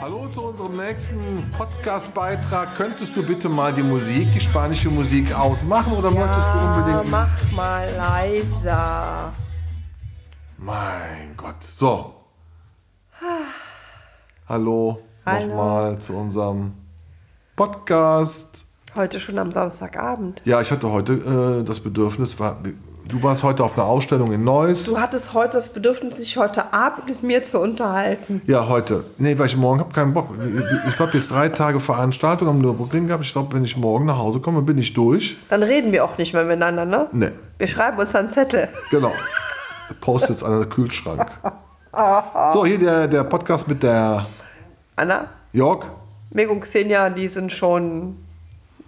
Hallo zu unserem nächsten Podcast-Beitrag. Könntest du bitte mal die Musik, die spanische Musik ausmachen oder möchtest du unbedingt. Mach mal leiser. Mein Gott. So. Hallo, Hallo. nochmal zu unserem Podcast. Heute schon am Samstagabend. Ja, ich hatte heute äh, das Bedürfnis, war, du warst heute auf einer Ausstellung in Neuss. Du hattest heute das Bedürfnis, dich heute Abend mit mir zu unterhalten. Ja, heute. Nee, weil ich morgen habe keinen Bock. Ich habe jetzt drei Tage Veranstaltung am Nürburgring gehabt. Ich glaube, wenn ich morgen nach Hause komme, bin ich durch. Dann reden wir auch nicht mehr miteinander, ne? Nee, Wir schreiben uns einen Zettel. genau. Post-its an den Kühlschrank. So, hier der, der Podcast mit der Anna, Jörg. Meg und Xenia, die sind schon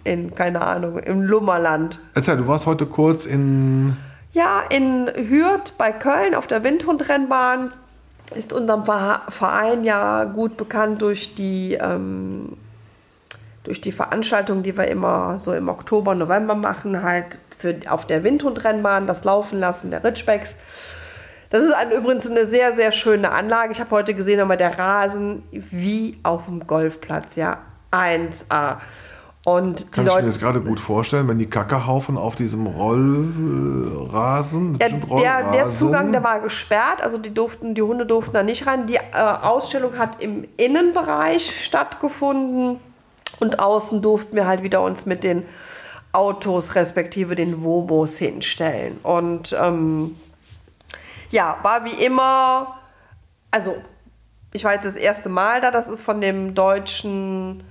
in, keine Ahnung, im Lummerland. Erzähl, du warst heute kurz in. Ja, in Hürth bei Köln auf der Windhundrennbahn ist unserem Ver- Verein ja gut bekannt durch die, ähm, durch die Veranstaltung, die wir immer so im Oktober, November machen, halt für, auf der Windhundrennbahn, das Laufen lassen der Ritschbecks. Das ist ein, übrigens eine sehr, sehr schöne Anlage. Ich habe heute gesehen, aber der Rasen wie auf dem Golfplatz, ja, 1A. Und die Kann ich mir Leute, jetzt gerade gut vorstellen, wenn die Kackehaufen auf diesem Rollrasen. Ja, der, der. Zugang, der war gesperrt, also die durften, die Hunde durften da nicht rein. Die äh, Ausstellung hat im Innenbereich stattgefunden und außen durften wir halt wieder uns mit den Autos respektive den Wobos hinstellen. Und ähm, ja, war wie immer, also ich war jetzt das erste Mal da, das ist von dem deutschen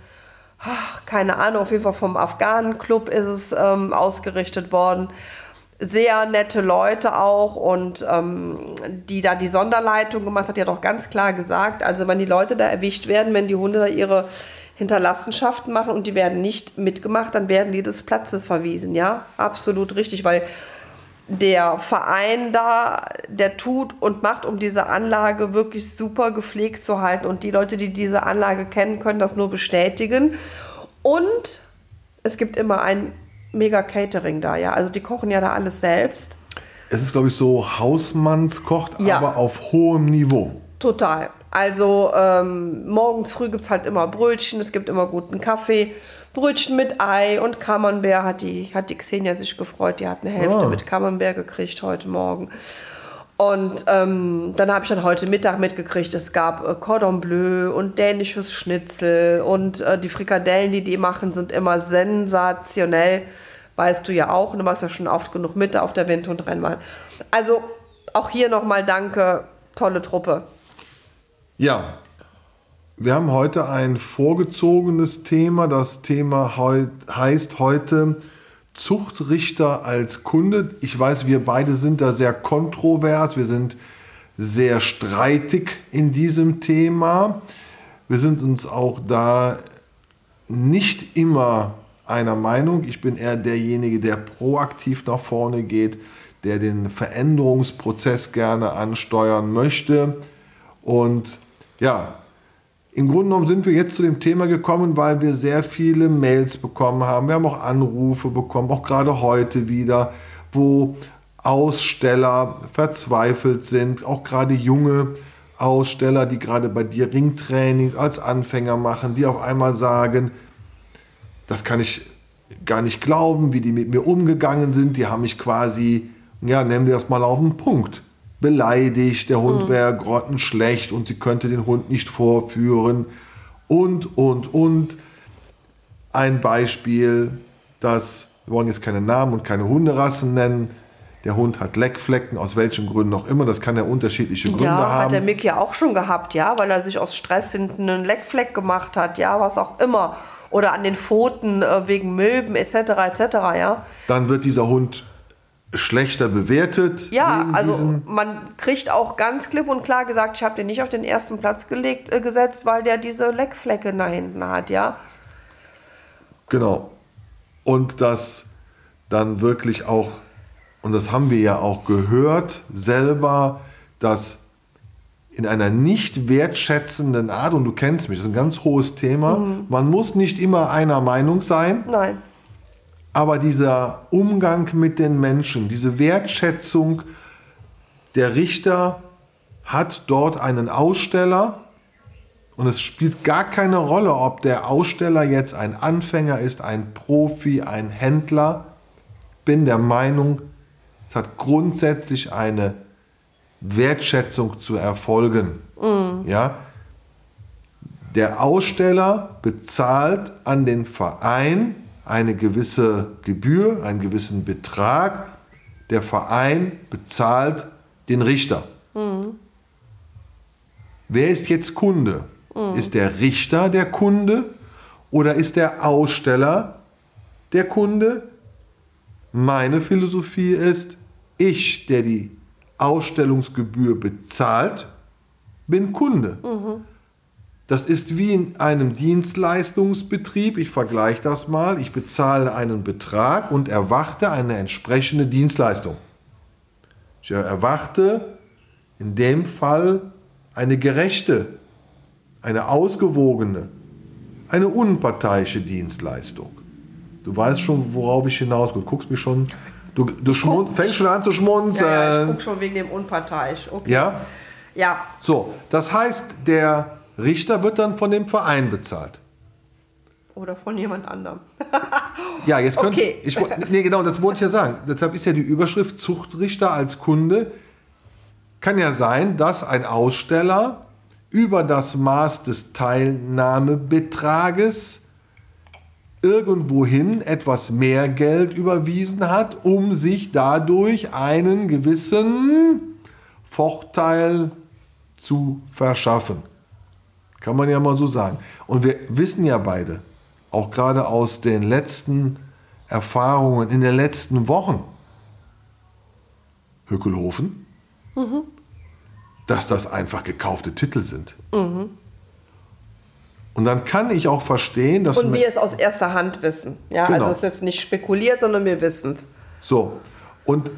ach, keine Ahnung, auf jeden Fall vom Afghanen-Club ist es ähm, ausgerichtet worden. Sehr nette Leute auch und ähm, die da die Sonderleitung gemacht hat, die hat auch ganz klar gesagt, also wenn die Leute da erwischt werden, wenn die Hunde da ihre Hinterlassenschaften machen und die werden nicht mitgemacht, dann werden die des Platzes verwiesen, ja, absolut richtig, weil der Verein da, der tut und macht, um diese Anlage wirklich super gepflegt zu halten. Und die Leute, die diese Anlage kennen, können das nur bestätigen. Und es gibt immer ein mega Catering da, ja. Also die kochen ja da alles selbst. Es ist, glaube ich, so Hausmannskocht, Ja. aber auf hohem Niveau. Total. Also ähm, morgens früh gibt es halt immer Brötchen, es gibt immer guten Kaffee. Brötchen mit Ei und Camembert hat die, hat die Xenia sich gefreut. Die hat eine Hälfte Ah. mit Camembert gekriegt heute Morgen. Und ähm, dann habe ich dann heute Mittag mitgekriegt, es gab äh, Cordon Bleu und dänisches Schnitzel und äh, die Frikadellen, die die machen, sind immer sensationell. Weißt du ja auch, und du machst ja schon oft genug mit auf der Wind- und Rennbahn. Also auch hier nochmal danke, tolle Truppe. Ja, wir haben heute ein vorgezogenes Thema. Das Thema heu heißt heute Zuchtrichter als Kunde. Ich weiß, wir beide sind da sehr kontrovers. Wir sind sehr streitig in diesem Thema. Wir sind uns auch da nicht immer einer Meinung. Ich bin eher derjenige, der proaktiv nach vorne geht, der den Veränderungsprozess gerne ansteuern möchte. Und ja, im Grunde genommen sind wir jetzt zu dem Thema gekommen, weil wir sehr viele Mails bekommen haben. Wir haben auch Anrufe bekommen, auch gerade heute wieder, wo Aussteller verzweifelt sind, auch gerade junge Aussteller, die gerade bei dir Ringtraining als Anfänger machen, die auf einmal sagen, das kann ich gar nicht glauben, wie die mit mir umgegangen sind. Die haben mich quasi, ja, nennen wir das mal auf den Punkt, beleidigt. Der Hund wäre grottenschlecht und sie könnte den Hund nicht vorführen. Und, und, und. Ein Beispiel, das, wir wollen jetzt keine Namen und keine Hunderassen nennen. Der Hund hat Leckflecken, aus welchen Gründen auch immer. Das kann ja unterschiedliche Gründe ja, haben. hat der Mick ja auch schon gehabt, ja, weil er sich aus Stress hinten einen Leckfleck gemacht hat, ja, was auch immer. Oder an den Pfoten äh, wegen Milben etc. etc. Ja, Dann wird dieser Hund schlechter bewertet. ja also man kriegt auch ganz klipp und klar gesagt, ich habe den nicht auf den ersten Platz gelegt, äh, gesetzt, weil der diese Leckflecke da hinten hat, ja. Genau. Und das dann wirklich auch, und das haben wir ja auch gehört selber, dass in einer nicht wertschätzenden Art, und du kennst mich, das ist ein ganz hohes Thema, man muss nicht immer einer Meinung sein, Nein. Aber dieser Umgang mit den Menschen, diese Wertschätzung, der Richter hat dort einen Aussteller und es spielt gar keine Rolle, ob der Aussteller jetzt ein Anfänger ist, ein Profi, ein Händler. Bin der Meinung, es hat grundsätzlich eine Wertschätzung zu erfolgen. Ja? Der Aussteller bezahlt an den Verein eine gewisse Gebühr, einen gewissen Betrag. Der Verein bezahlt den Richter. Wer ist jetzt Kunde? Ist der Richter der Kunde oder ist der Aussteller der Kunde? Meine Philosophie ist, ich, der die Ausstellungsgebühr bezahlt, bin Kunde. Das ist wie in einem Dienstleistungsbetrieb. Ich vergleiche das mal. Ich bezahle einen Betrag und erwarte eine entsprechende Dienstleistung. Ich erwarte in dem Fall eine gerechte, eine ausgewogene, eine unparteiische Dienstleistung. Du weißt schon, worauf ich hinaus will. Du guckst mich schon. Du, du fängst schon an zu Ja, ja, ich schmunzeln. gucke schon wegen dem unparteiisch. Okay. Ja? Ja, So, das heißt, der Richter wird dann von dem Verein bezahlt. oder von jemand anderem. Ja, jetzt könnte Okay. ich. Nee, genau, das wollte ich ja sagen. Deshalb ist ja die Überschrift Zuchtrichter als Kunde. Kann ja sein, dass ein Aussteller über das Maß des Teilnahmebetrages irgendwohin etwas mehr Geld überwiesen hat, um sich dadurch einen gewissen Vorteil zu verschaffen. Kann man ja mal so sagen. Und wir wissen ja beide, auch gerade aus den letzten Erfahrungen in den letzten Wochen, Hückelhofen, dass das einfach gekaufte Titel sind. Und dann kann ich auch verstehen, dass Und wir es aus erster Hand wissen. Ja, Genau. also es ist jetzt nicht spekuliert, sondern wir wissen es. So, und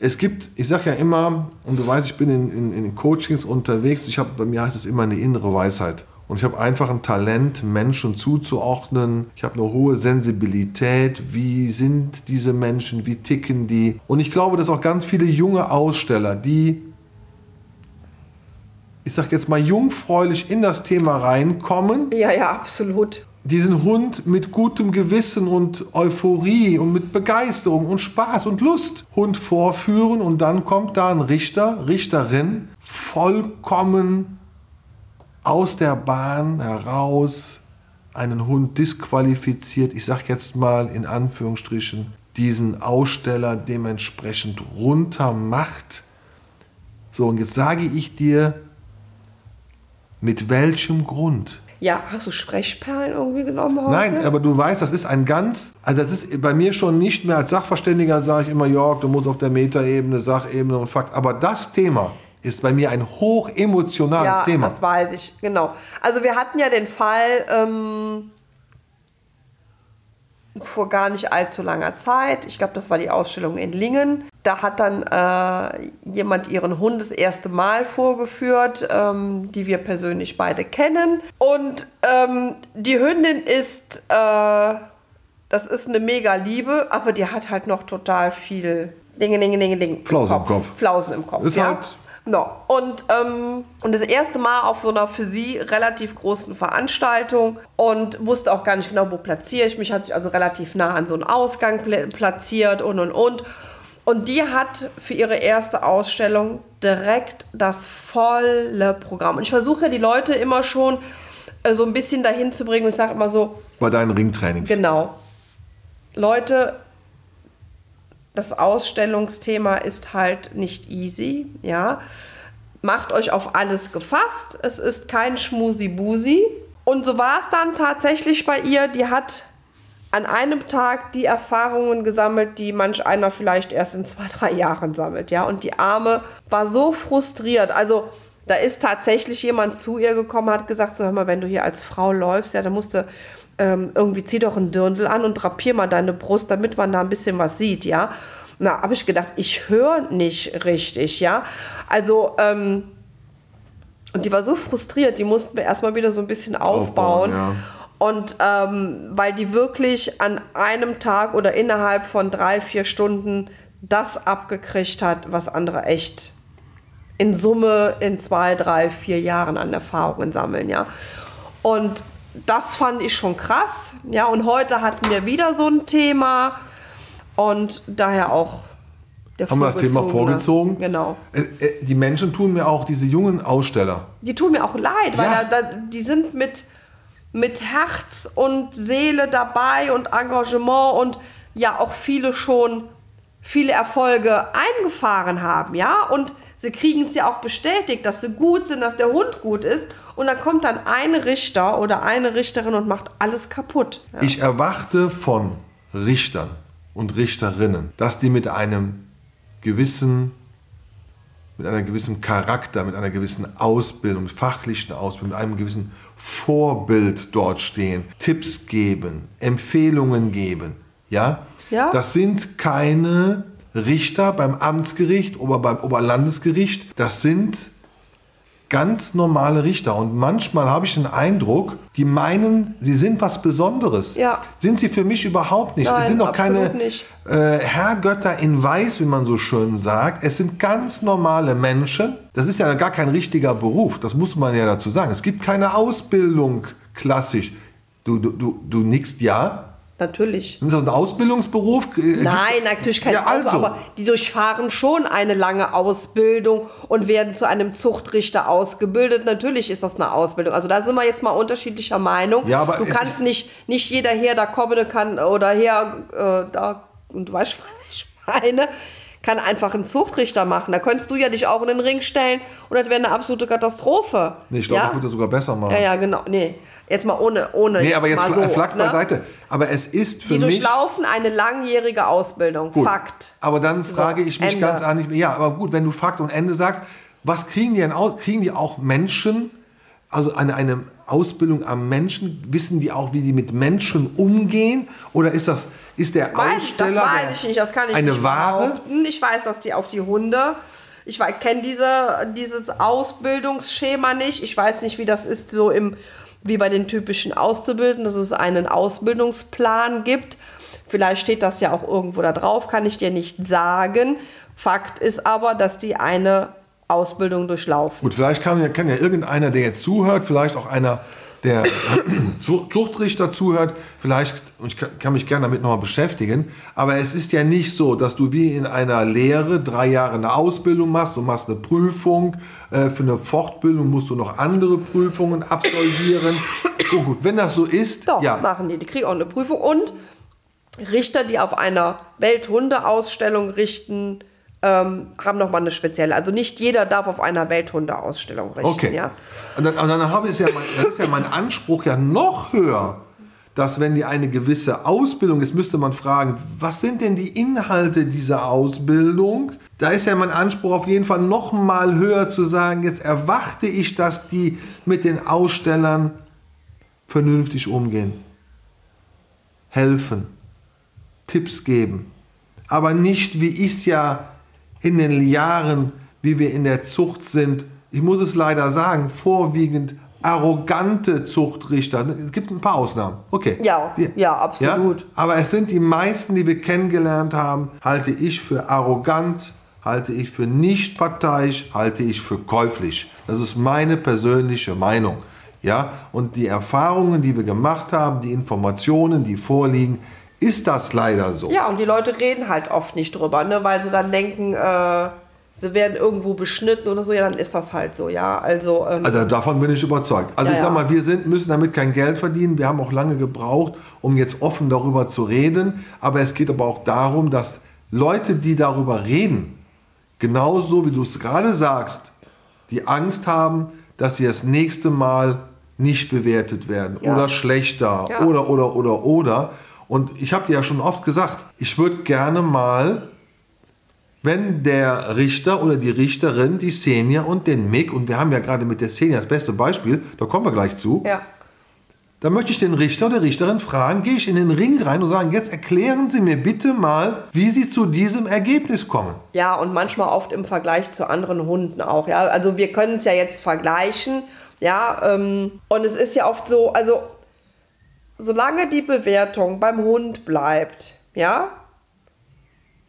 es gibt, ich sage ja immer, und du weißt, ich bin in, in, in Coachings unterwegs, ich habe, bei mir heißt es immer eine innere Weisheit. Und ich habe einfach ein Talent, Menschen zuzuordnen. Ich habe eine hohe Sensibilität. Wie sind diese Menschen? Wie ticken die? Und ich glaube, dass auch ganz viele junge Aussteller, die, ich sage jetzt mal, jungfräulich in das Thema reinkommen, Ja, ja, absolut. Diesen Hund mit gutem Gewissen und Euphorie und mit Begeisterung und Spaß und Lust Hund vorführen und dann kommt da ein Richter, Richterin, vollkommen aus der Bahn heraus einen Hund disqualifiziert, ich sage jetzt mal in Anführungsstrichen, diesen Aussteller dementsprechend runter macht. So, und jetzt sage ich dir, mit welchem Grund? Ja, hast du Sprechperlen irgendwie genommen heute? Nein, aber du weißt, das ist ein ganz, also das ist bei mir schon nicht mehr als Sachverständiger, sage ich immer, Jörg, du musst auf der Metaebene, Sachebene und Fakt. Aber das Thema ist bei mir ein hochemotionales ja, Thema. das weiß ich, genau. Also wir hatten ja den Fall ähm, vor gar nicht allzu langer Zeit. Ich glaube, das war die Ausstellung in Lingen. Da hat dann äh, jemand ihren Hund das erste Mal vorgeführt, ähm, die wir persönlich beide kennen. Und ähm, die Hündin ist, äh, das ist eine mega Liebe, aber die hat halt noch total viel Dinge, Dinge, Dinge, Dinge. Flausen im Kopf. Flausen im Kopf, Ist ja. halt- No. Und, ähm, und das erste Mal auf so einer für sie relativ großen Veranstaltung und wusste auch gar nicht genau, wo platziere ich mich, hat sich also relativ nah an so einen Ausgang pla- platziert und und und. Und die hat für ihre erste Ausstellung direkt das volle Programm. Und ich versuche ja die Leute immer schon äh, so ein bisschen dahin zu bringen und ich sage immer so, Bei deinen Ringtrainings. Genau. Leute, das Ausstellungsthema ist halt nicht easy, ja. Macht euch auf alles gefasst. Es ist kein Schmusi-Busi. Und so war es dann tatsächlich bei ihr. Die hat an einem Tag die Erfahrungen gesammelt, die manch einer vielleicht erst in zwei, drei Jahren sammelt, ja. Und die Arme war so frustriert. Also da ist tatsächlich jemand zu ihr gekommen, hat gesagt, so hör mal, wenn du hier als Frau läufst, ja, dann musst du ähm, irgendwie zieh doch einen Dirndl an und drapier mal deine Brust, damit man da ein bisschen was sieht, ja. Na, habe ich gedacht, ich höre nicht richtig, ja. Also, ähm, Und die war so frustriert, die mussten wir erstmal wieder so ein bisschen aufbauen. Aufbauen, ja. Und ähm, weil die wirklich an einem Tag oder innerhalb von drei, vier Stunden das abgekriegt hat, was andere echt in Summe in zwei, drei, vier Jahren an Erfahrungen sammeln, ja. Und das fand ich schon krass, ja. Und heute hatten wir wieder so ein Thema und daher auch der Haben wir das Thema vorgezogen? Genau. Äh, äh, Die Menschen tun mir auch, diese jungen Aussteller, Die tun mir auch leid, weil Ja. da, da, die sind mit, mit Herz und Seele dabei und Engagement und ja auch viele schon viele Erfolge eingefahren haben, ja, und sie kriegen es ja auch bestätigt, dass sie gut sind, dass der Hund gut ist und dann kommt dann ein Richter oder eine Richterin und macht alles kaputt. Ja. Ich erwarte von Richtern und Richterinnen, dass die mit einem gewissen, mit einer gewissen Charakter, mit einer gewissen Ausbildung, fachlichen Ausbildung, mit einem gewissen Vorbild dort stehen, Tipps geben, Empfehlungen geben. Ja? Ja. Das sind keine Richter beim Amtsgericht oder beim Oberlandesgericht. Das sind ganz normale Richter. Und manchmal habe ich den Eindruck, die meinen, sie sind was Besonderes. Ja. Sind sie für mich überhaupt nicht. Nein, es sind doch keine äh, Herrgötter in Weiß, wie man so schön sagt. Es sind ganz normale Menschen. Das ist ja gar kein richtiger Beruf. Das muss man ja dazu sagen. Es gibt keine Ausbildung klassisch. Du, du, du, du nickst ja. Natürlich. Ist das ein Ausbildungsberuf? Äh, Nein, natürlich kein Ja, also. Aber die durchfahren schon eine lange Ausbildung und werden zu einem Zuchtrichter ausgebildet. Natürlich ist das eine Ausbildung. Also da sind wir jetzt mal unterschiedlicher Meinung. Ja, aber du kannst nicht, nicht jeder her, da kommende kann oder her, äh, da, und du weißt, was ich meine, kann einfach einen Zuchtrichter machen. Da könntest du ja dich auch in den Ring stellen und das wäre eine absolute Katastrophe. Nee, ich glaube, ja? ich würde das sogar besser machen. ja, ja, genau. Nee, jetzt mal ohne, ohne Nee, aber jetzt mal fla- so, Flachs ne? beiseite. Aber es ist für Die mich... durchlaufen eine langjährige Ausbildung. Gut. Fakt. Aber dann frage So, ich mich Ende. ganz ehrlich, ja, aber gut, wenn du Fakt und Ende sagst, was kriegen die denn aus? Kriegen die auch Menschen, also eine, eine Ausbildung am Menschen, wissen die auch, wie die mit Menschen umgehen? Oder ist das, ist der Weiß, Aussteller das weiß ich nicht, das kann ich eine nicht Ware? behaupten. Ich weiß, dass die auf die Hunde, ich kenne diese, dieses Ausbildungsschema nicht. Ich weiß nicht, wie das ist so im, wie bei den typischen Auszubildenden, dass es einen Ausbildungsplan gibt. Vielleicht steht das ja auch irgendwo da drauf, kann ich dir nicht sagen. Fakt ist aber, dass die eine Ausbildung durchlaufen. Gut, vielleicht kann kann ja irgendeiner, der jetzt zuhört, vielleicht auch einer, der Zu- Zuchtrichter zuhört, vielleicht, und ich kann, mich gerne damit nochmal beschäftigen, aber es ist ja nicht so, dass du wie in einer Lehre drei Jahre eine Ausbildung machst, du machst eine Prüfung, äh, für eine Fortbildung musst du noch andere Prüfungen absolvieren. Oh, gut, wenn das so ist, Doch, ja, machen die. Die kriegen auch eine Prüfung. Und Richter, die auf einer Welthundeausstellung richten, ähm, haben nochmal eine spezielle. Also nicht jeder darf auf einer Welthundeausstellung richten. Okay. Ja? Und dann, und dann habe ich ja, mein, dann ist ja mein Anspruch ja noch höher, dass wenn die eine gewisse Ausbildung ist, müsste man fragen, was sind denn die Inhalte dieser Ausbildung? Da ist ja mein Anspruch auf jeden Fall noch mal höher zu sagen, jetzt erwarte ich, dass die mit den Ausstellern vernünftig umgehen, helfen, Tipps geben, aber nicht, wie ich es ja in den Jahren, wie wir in der Zucht sind, ich muss es leider sagen, vorwiegend arrogante Zuchtrichter. Es gibt ein paar Ausnahmen. Okay. Ja, ja, absolut. Ja? Aber es sind die meisten, die wir kennengelernt haben, halte ich für arrogant, halte ich für nicht parteiisch, halte ich für käuflich. Das ist meine persönliche Meinung. Ja? Und die Erfahrungen, die wir gemacht haben, die Informationen, die vorliegen, ist das leider so. Ja, und die Leute reden halt oft nicht drüber, ne? weil sie dann denken, äh, sie werden irgendwo beschnitten oder so. Ja, dann ist das halt so, ja. Also, ähm, Also davon bin ich überzeugt. Also Ja, ich sag mal, wir sind, müssen damit kein Geld verdienen. Wir haben auch lange gebraucht, um jetzt offen darüber zu reden. Aber es geht aber auch darum, dass Leute, die darüber reden, genauso wie du es gerade sagst, die Angst haben, dass sie das nächste Mal nicht bewertet werden Ja. oder schlechter Ja. oder oder oder oder. Und ich habe dir ja schon oft gesagt, ich würde gerne mal wenn der Richter oder die Richterin die Xenia und den Mick, und wir haben ja gerade mit der Xenia das beste Beispiel, da kommen wir gleich zu, ja. dann möchte ich den Richter oder Richterin fragen, gehe ich in den Ring rein und sagen, jetzt erklären Sie mir bitte mal, wie Sie zu diesem Ergebnis kommen. Ja, und manchmal oft im Vergleich zu anderen Hunden auch. Ja, also wir können es ja jetzt vergleichen. Ja, ähm, und es ist ja oft so, also solange die Bewertung beim Hund bleibt, ja,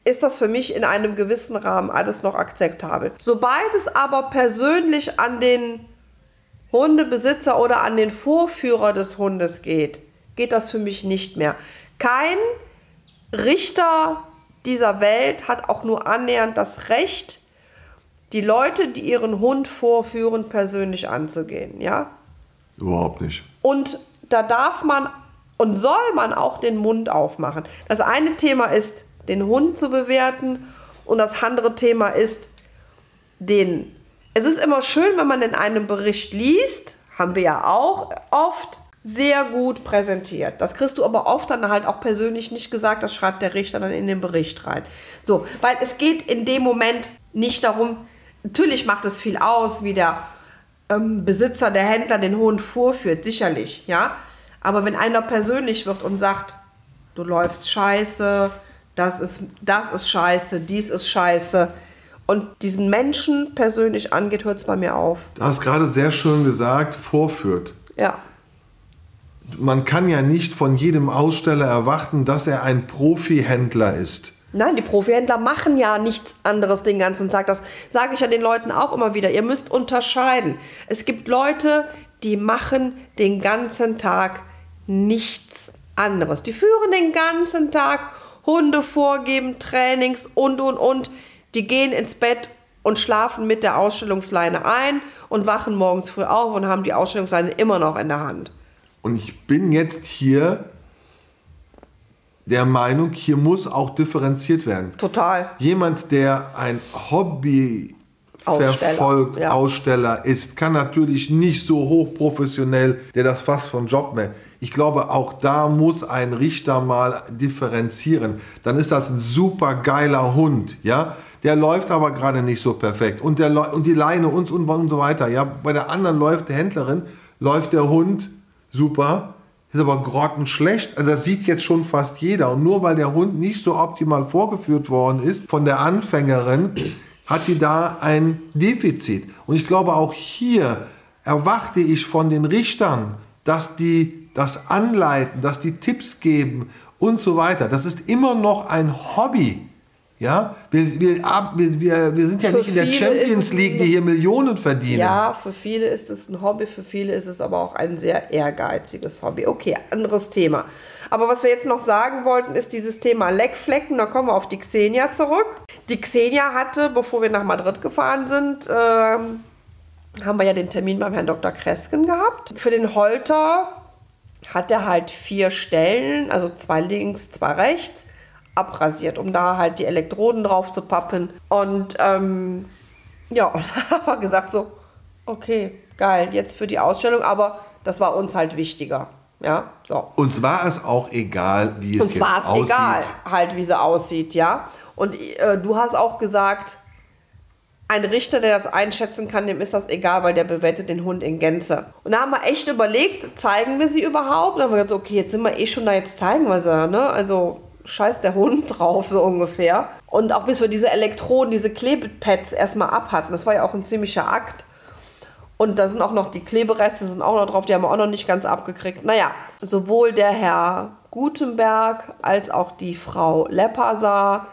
ist das für mich in einem gewissen Rahmen alles noch akzeptabel. Sobald es aber persönlich an den Hundebesitzer oder an den Vorführer des Hundes geht, geht das für mich nicht mehr. Kein Richter dieser Welt hat auch nur annähernd das Recht, die Leute, die ihren Hund vorführen, persönlich anzugehen, ja? Überhaupt nicht. Und da darf man und soll man auch den Mund aufmachen. Das eine Thema ist, den Hund zu bewerten und das andere Thema ist, den es ist immer schön, wenn man in einem Bericht liest, haben wir ja auch oft, sehr gut präsentiert. Das kriegst du aber oft dann halt auch persönlich nicht gesagt, das schreibt der Richter dann in den Bericht rein. So, weil es geht in dem Moment nicht darum, natürlich macht es viel aus, wie der ähm, Besitzer, der Händler den Hund vorführt, sicherlich, ja. Aber wenn einer persönlich wird und sagt, du läufst scheiße, das ist, das ist scheiße, dies ist scheiße, und diesen Menschen persönlich angeht, hört es bei mir auf. Du hast gerade sehr schön gesagt, vorführt. Ja. Man kann ja nicht von jedem Aussteller erwarten, dass er ein Profi-Händler ist. Nein, die Profihändler machen ja nichts anderes den ganzen Tag. Das sage ich ja den Leuten auch immer wieder. Ihr müsst unterscheiden. Es gibt Leute, die machen den ganzen Tag nichts anderes. Die führen den ganzen Tag Hunde vorgeben, Trainings und, und, und. Die gehen ins Bett und schlafen mit der Ausstellungsleine ein und wachen morgens früh auf und haben die Ausstellungsleine immer noch in der Hand. Und ich bin jetzt hier der Meinung, hier muss auch differenziert werden. Total. Jemand, der ein Hobby verfolgt, ja. Aussteller ist, kann natürlich nicht so hochprofessionell, der das fast von Job mehr. Ich glaube, auch da muss ein Richter mal differenzieren. Dann ist das ein super geiler Hund, ja der läuft aber gerade nicht so perfekt. Und, der, und die Leine und, und, und so weiter. Ja, bei der anderen läuft der Händlerin, läuft der Hund super, ist aber grottenschlecht. Also das sieht jetzt schon fast jeder. Und nur weil der Hund nicht so optimal vorgeführt worden ist von der Anfängerin, hat die da ein Defizit. Und ich glaube, auch hier erwarte ich von den Richtern, dass die das anleiten, dass die Tipps geben und so weiter. Das ist immer noch ein Hobby. Ja, wir, wir, wir, wir sind ja für nicht in der Champions League, die hier Millionen verdienen. Ja, für viele ist es ein Hobby, für viele ist es aber auch ein sehr ehrgeiziges Hobby. Okay, anderes Thema. Aber was wir jetzt noch sagen wollten, ist dieses Thema Leckflecken. Da kommen wir auf die Xenia zurück. Die Xenia hatte, bevor wir nach Madrid gefahren sind, ähm, haben wir ja den Termin beim Herrn Dr. Kresken gehabt. Für den Holter hat er halt vier Stellen, also zwei links, zwei rechts abrasiert, um da halt die Elektroden drauf zu pappen. Und ähm, ja, und wir gesagt so, okay, geil, jetzt für die Ausstellung, aber das war uns halt wichtiger. Ja, so. Uns war es auch egal, wie es Uns jetzt war es aussieht. egal, halt, wie sie aussieht, ja. Und äh, du hast auch gesagt, ein Richter, der das einschätzen kann, dem ist das egal, weil der bewertet den Hund in Gänze. Und da haben wir echt überlegt, zeigen wir sie überhaupt? Und dann haben wir gesagt, okay, jetzt sind wir eh schon da, jetzt zeigen wir sie, ne? Also scheiß der Hund drauf, so ungefähr. Und auch bis wir diese Elektroden, diese Klebepads erstmal abhatten. Das war ja auch ein ziemlicher Akt. Und da sind auch noch die Klebereste, sind auch noch drauf, die haben wir auch noch nicht ganz abgekriegt. Naja, sowohl der Herr Gutenberg als auch die Frau Lepperser,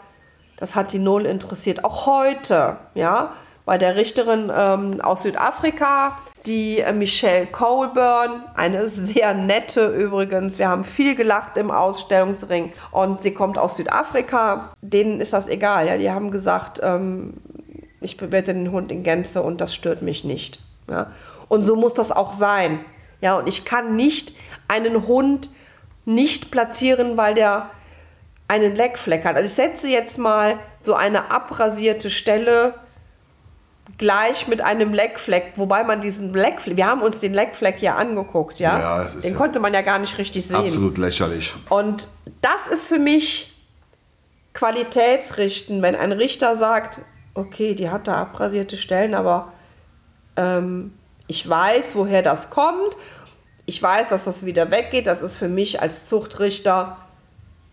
das hat die Null interessiert. Auch heute, ja, bei der Richterin ähm, aus Südafrika, die äh, Michelle Colburn, eine sehr nette übrigens. Wir haben viel gelacht im Ausstellungsring und sie kommt aus Südafrika. Denen ist das egal. Ja? Die haben gesagt, ähm, ich bewerte den Hund in Gänze und das stört mich nicht. Ja? Und so muss das auch sein. Ja, und ich kann nicht einen Hund nicht platzieren, weil der einen Leckfleck hat. Also ich setze jetzt mal so eine abrasierte Stelle gleich mit einem Leckfleck, wobei man diesen Leckfleck, wir haben uns den Leckfleck ja angeguckt, ja, ja den ja konnte man ja gar nicht richtig sehen. Absolut lächerlich. Und das ist für mich Qualitätsrichten, wenn ein Richter sagt, okay, die hat da abrasierte Stellen, aber ähm, ich weiß, woher das kommt. ich weiß, dass das wieder weggeht. Das ist für mich als Zuchtrichter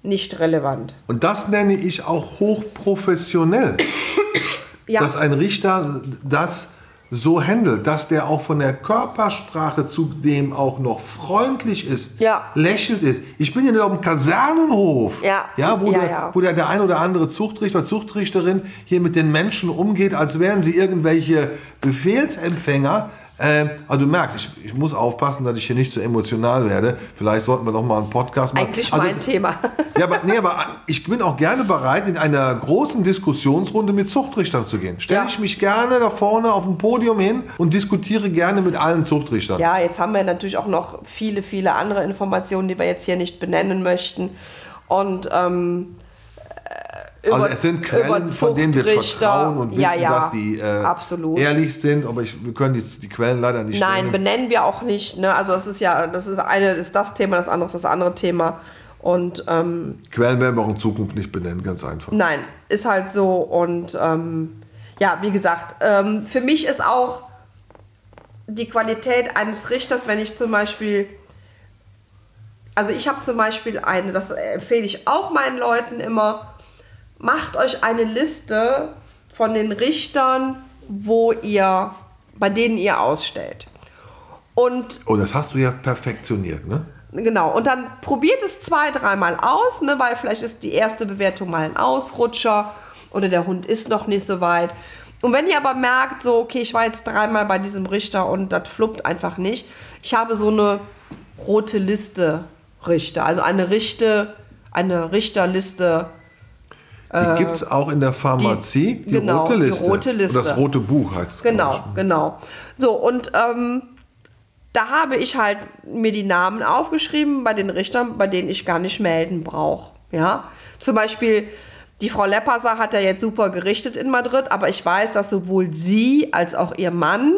nicht relevant. Und das nenne ich auch hochprofessionell. Ja. Dass ein Richter das so handelt, dass der auch von der Körpersprache zudem auch noch freundlich ist, Ja. lächelt ist. Ich bin ja nicht auf dem Kasernenhof, Ja. Ja, wo, Ja, der, ja. wo der, der ein oder andere Zuchtrichter, Zuchtrichterin hier mit den Menschen umgeht, als wären sie irgendwelche Befehlsempfänger. Äh, also du merkst, ich, ich muss aufpassen, dass ich hier nicht so emotional werde. Vielleicht sollten wir noch mal einen Podcast machen. Eigentlich also, mein Thema. ja, aber, nee, aber ich bin auch gerne bereit, in einer großen Diskussionsrunde mit Zuchtrichtern zu gehen. Stelle Ja. ich mich gerne da vorne auf dem Podium hin und diskutiere gerne mit allen Zuchtrichtern. Ja, jetzt haben wir natürlich auch noch viele, viele andere Informationen, die wir jetzt hier nicht benennen möchten. Und ähm, äh, Also über- es sind Quellen, über von denen wir vertrauen und wissen, ja, ja, dass die äh, ehrlich sind, aber ich, wir können die, die Quellen leider nicht Nein, nennen. benennen wir auch nicht. Ne? Also es ist ja, das ist eine ist das Thema, das andere ist das andere Thema. Und ähm, Quellen werden wir auch in Zukunft nicht benennen, ganz einfach. Nein, ist halt so. Und ähm, ja, wie gesagt, ähm, für mich ist auch die Qualität eines Richters, wenn ich zum Beispiel, also ich habe zum Beispiel eine, das empfehle ich auch meinen Leuten immer, macht euch eine Liste von den Richtern, wo ihr, bei denen ihr ausstellt. Und Oh, das hast du ja perfektioniert, ne? Genau, und dann probiert es zwei, dreimal aus, ne, weil vielleicht ist die erste Bewertung mal ein Ausrutscher oder der Hund ist noch nicht so weit. Und wenn ihr aber merkt, so, okay, ich war jetzt dreimal bei diesem Richter und das fluppt einfach nicht, ich habe so eine rote Liste Richter, also eine Richte, eine Richterliste. Die gibt es auch in der Pharmazie, die, genau, rote die Liste. rote Liste. Das rote Buch heißt es. Genau, genau. So, und ähm, da habe ich halt mir die Namen aufgeschrieben bei den Richtern, bei denen ich gar nicht melden brauche. Ja, zum Beispiel die Frau Lepperser hat ja jetzt super gerichtet in Madrid, aber ich weiß, dass sowohl sie als auch ihr Mann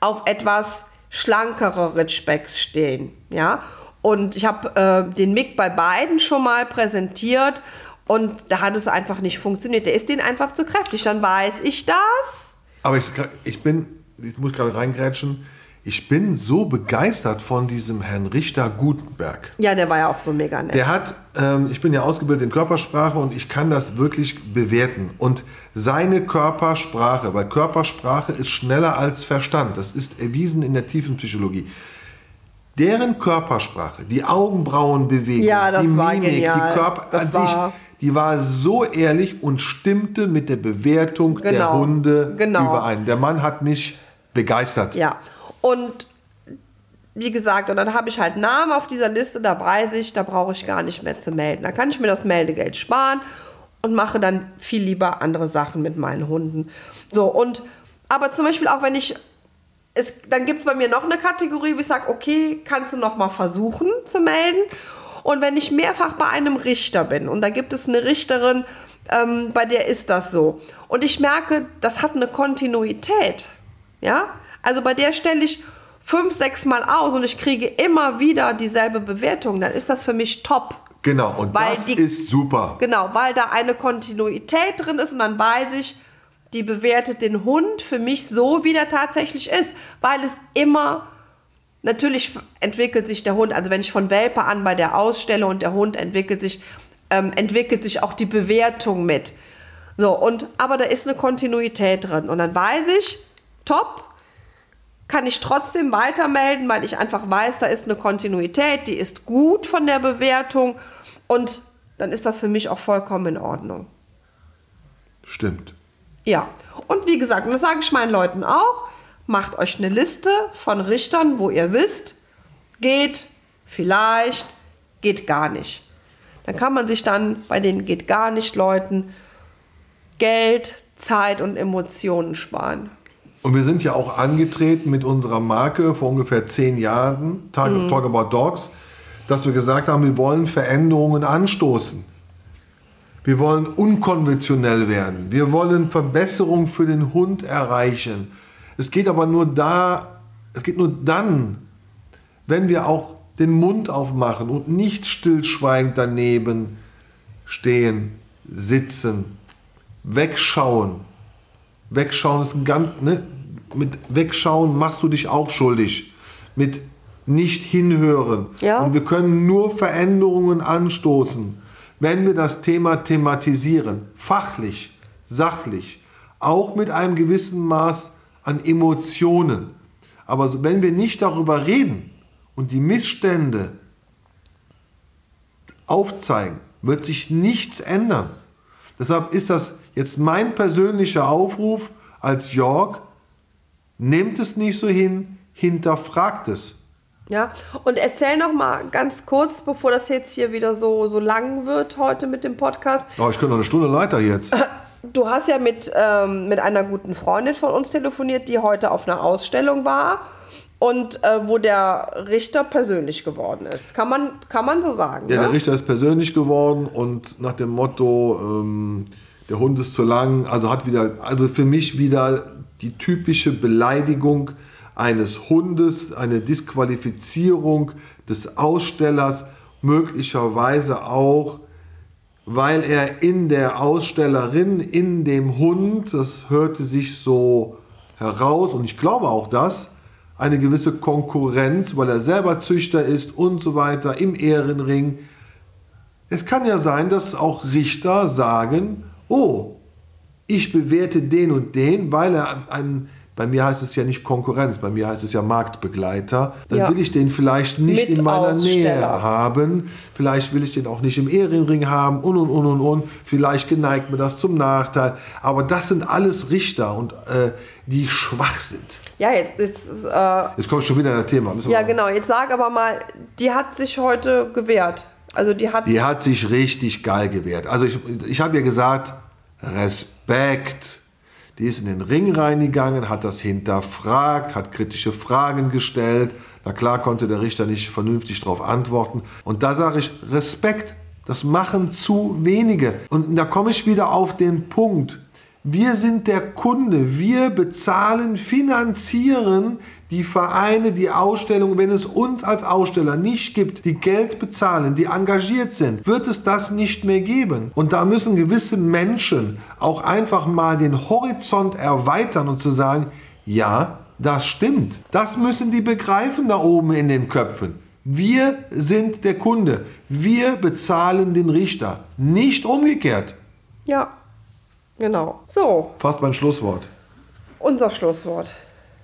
auf etwas schlankere Ritschbecks stehen. Ja, und ich habe äh, den Mick bei beiden schon mal präsentiert und da hat es einfach nicht funktioniert. Der ist denen einfach zu kräftig. Dann weiß ich das. Aber ich, ich bin, ich muss gerade reingrätschen, ich bin so begeistert von diesem Herrn Richter Gutenberg. Ja, der war ja auch so mega nett. Der hat, ähm, ich bin ja ausgebildet in Körpersprache und ich kann das wirklich bewerten. Und seine Körpersprache, weil Körpersprache ist schneller als Verstand, das ist erwiesen in der tiefen Psychologie. Deren Körpersprache, die Augenbrauenbewegung, Ja, die Mimik, genial. die Körper Das sich, war- die war so ehrlich und stimmte mit der Bewertung der Genau. Hunde Genau. überein. Der Mann hat mich begeistert. Ja, und wie gesagt, und dann habe ich halt Namen auf dieser Liste, da weiß ich, da brauche ich gar nicht mehr zu melden. Da kann ich mir das Meldegeld sparen und mache dann viel lieber andere Sachen mit meinen Hunden. So, und aber zum Beispiel auch wenn ich, es, dann gibt es bei mir noch eine Kategorie, wo ich sage, okay, kannst du noch mal versuchen zu melden. Und wenn ich mehrfach bei einem Richter bin und da gibt es eine Richterin, ähm, bei der ist das so. Und ich merke, das hat eine Kontinuität. Ja, also bei der stelle ich fünf, sechs Mal aus und ich kriege immer wieder dieselbe Bewertung, dann ist das für mich top. Genau, und Weil das die- ist super. Genau, weil da eine Kontinuität drin ist und dann weiß ich, die bewertet den Hund für mich so, wie der tatsächlich ist, weil es immer natürlich entwickelt sich der Hund, also wenn ich von Welpe an bei der ausstelle und der Hund entwickelt sich, ähm, entwickelt sich auch die Bewertung mit. So, und aber da ist eine Kontinuität drin und dann weiß ich, top, kann ich trotzdem weitermelden, weil ich einfach weiß, da ist eine Kontinuität, die ist gut von der Bewertung und dann ist das für mich auch vollkommen in Ordnung. Stimmt. Ja, und wie gesagt, und das sage ich meinen Leuten auch, macht euch eine Liste von Richtern, wo ihr wisst, geht, vielleicht, geht gar nicht. Dann kann man sich dann bei den geht gar nicht Leuten Geld, Zeit und Emotionen sparen. Und wir sind ja auch angetreten mit unserer Marke vor ungefähr zehn Jahren, Talk, Mhm. Talk About Dogs, dass wir gesagt haben, wir wollen Veränderungen anstoßen. Wir wollen unkonventionell werden. Wir wollen Verbesserung für den Hund erreichen. Es geht aber nur da, es geht nur dann, wenn wir auch den Mund aufmachen und nicht stillschweigend daneben stehen, sitzen, wegschauen. Wegschauen ist ein ganz, ne? Mit Wegschauen machst du dich auch schuldig. Mit nicht hinhören. Ja. Und wir können nur Veränderungen anstoßen, wenn wir das Thema thematisieren. Fachlich, sachlich, auch mit einem gewissen Maß an Emotionen. Aber wenn wir nicht darüber reden und die Missstände aufzeigen, wird sich nichts ändern. Deshalb ist das jetzt mein persönlicher Aufruf als Jörg, nehmt es nicht so hin, hinterfragt es. Ja, und erzähl noch mal ganz kurz, bevor das jetzt hier wieder so, so lang wird heute mit dem Podcast. Oh, ich könnte noch eine Stunde weiter jetzt. Du hast ja mit, ähm, mit einer guten Freundin von uns telefoniert, die heute auf einer Ausstellung war und äh, wo der Richter persönlich geworden ist. Kann man, kann man so sagen. Ja, ne? der Richter ist persönlich geworden und nach dem Motto, ähm, der Hund ist zu lang, also hat wieder, also für mich wieder die typische Beleidigung eines Hundes, eine Disqualifizierung des Ausstellers, möglicherweise auch, weil er in der Ausstellerin, in dem Hund, das hörte sich so heraus und ich glaube auch das, eine gewisse Konkurrenz, weil er selber Züchter ist und so weiter im Ehrenring. Es kann ja sein, dass auch Richter sagen, oh, ich bewerte den und den, weil er ein, bei mir heißt es ja nicht Konkurrenz, bei mir heißt es ja Marktbegleiter, dann Ja. will ich den vielleicht nicht in meiner Nähe haben, vielleicht will ich den auch nicht im Ehrenring haben und und und und und, vielleicht geneigt mir das zum Nachteil, aber das sind alles Richter und äh, die schwach sind. Ja, jetzt ist, äh, Jetzt kommt schon wieder ein Thema. Müssen ja genau, jetzt sag aber mal, die hat sich heute gewehrt. Also die hat, Die hat sich richtig geil gewehrt. Also ich, ich habe ihr gesagt, Respekt. Die ist in den Ring reingegangen, hat das hinterfragt, hat kritische Fragen gestellt. Na klar konnte der Richter nicht vernünftig darauf antworten. Und da sage ich, Respekt, das machen zu wenige. Und da komme ich wieder auf den Punkt. Wir sind der Kunde. Wir bezahlen, finanzieren die Vereine, die Ausstellung. Wenn es uns als Aussteller nicht gibt, die Geld bezahlen, die engagiert sind, wird es das nicht mehr geben. Und da müssen gewisse Menschen auch einfach mal den Horizont erweitern und zu sagen, ja, das stimmt. Das müssen die begreifen da oben in den Köpfen. Wir sind der Kunde. Wir bezahlen den Richter. Nicht umgekehrt. ja, genau. So, Fast mein Schlusswort. unser Schlusswort.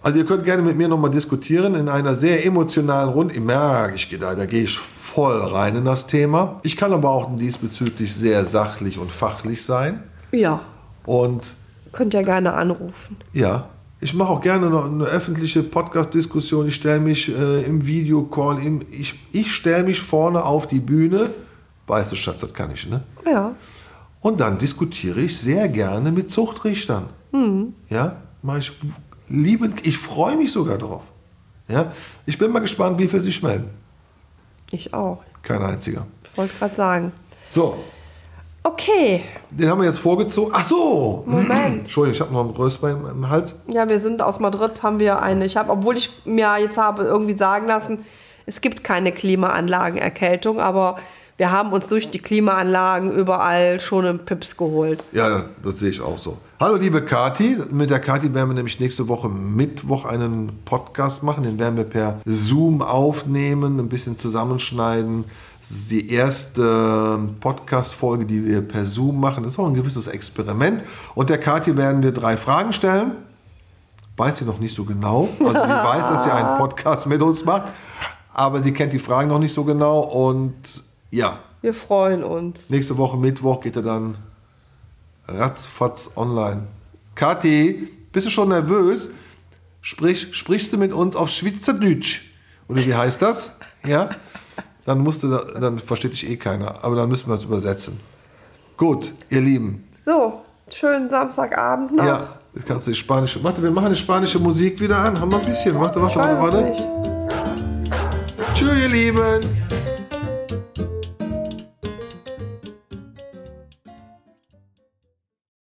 Also ihr könnt gerne mit mir nochmal diskutieren in einer sehr emotionalen Runde. Ich merke, ich gehe da, da gehe ich voll rein in das Thema. Ich kann aber auch diesbezüglich sehr sachlich und fachlich sein. Ja, Und könnt ja gerne anrufen. ja, ich mache auch gerne noch eine öffentliche Podcast-Diskussion. Ich stelle mich äh, im Videocall, im, ich, ich stelle mich vorne auf die Bühne. Weißt du, Schatz, das kann ich, ne? Ja, Und dann diskutiere ich sehr gerne mit Zuchtrichtern. Ja, mache ich liebend, ich freue mich sogar drauf. Ja, ich bin mal gespannt, wie viele sich melden. ich auch. Kein einziger. Ich wollte gerade sagen. So, Okay, den haben wir jetzt vorgezogen. Ach so! Moment. Entschuldigung, ich habe noch ein Röster im, im Hals. Ja, wir sind aus Madrid, haben wir eine. Ich habe, obwohl ich mir jetzt habe irgendwie sagen lassen, es gibt keine Klimaanlagenerkältung, aber wir haben uns durch die Klimaanlagen überall schon einen Pips geholt. Ja, das sehe ich auch so. Hallo, liebe Kati. Mit der Kati werden wir nämlich nächste Woche Mittwoch einen Podcast machen. Den werden wir per Zoom aufnehmen, ein bisschen zusammenschneiden. Das ist die erste Podcast-Folge, die wir per Zoom machen. Das ist auch ein gewisses Experiment. Und der Kati werden wir drei Fragen stellen. Weiß sie noch nicht so genau. Also sie weiß, dass sie einen Podcast mit uns macht. Aber sie kennt die Fragen noch nicht so genau. Und ja, Wir freuen uns. Nächste Woche Mittwoch geht er dann ratzfatz online. Kathi, bist du schon nervös? Sprich, sprichst du mit uns auf Schweizerdeutsch? Oder wie heißt das? Ja? Dann musst du, da- dann versteht dich eh keiner. Aber dann müssen wir es übersetzen. Gut, ihr Lieben. So, schönen Samstagabend noch. Ja, jetzt kannst du die spanische. Warte, wir machen die spanische Musik wieder an. Haben wir ein bisschen. Warte, warte, warte, warte. Tschüss, ihr Lieben.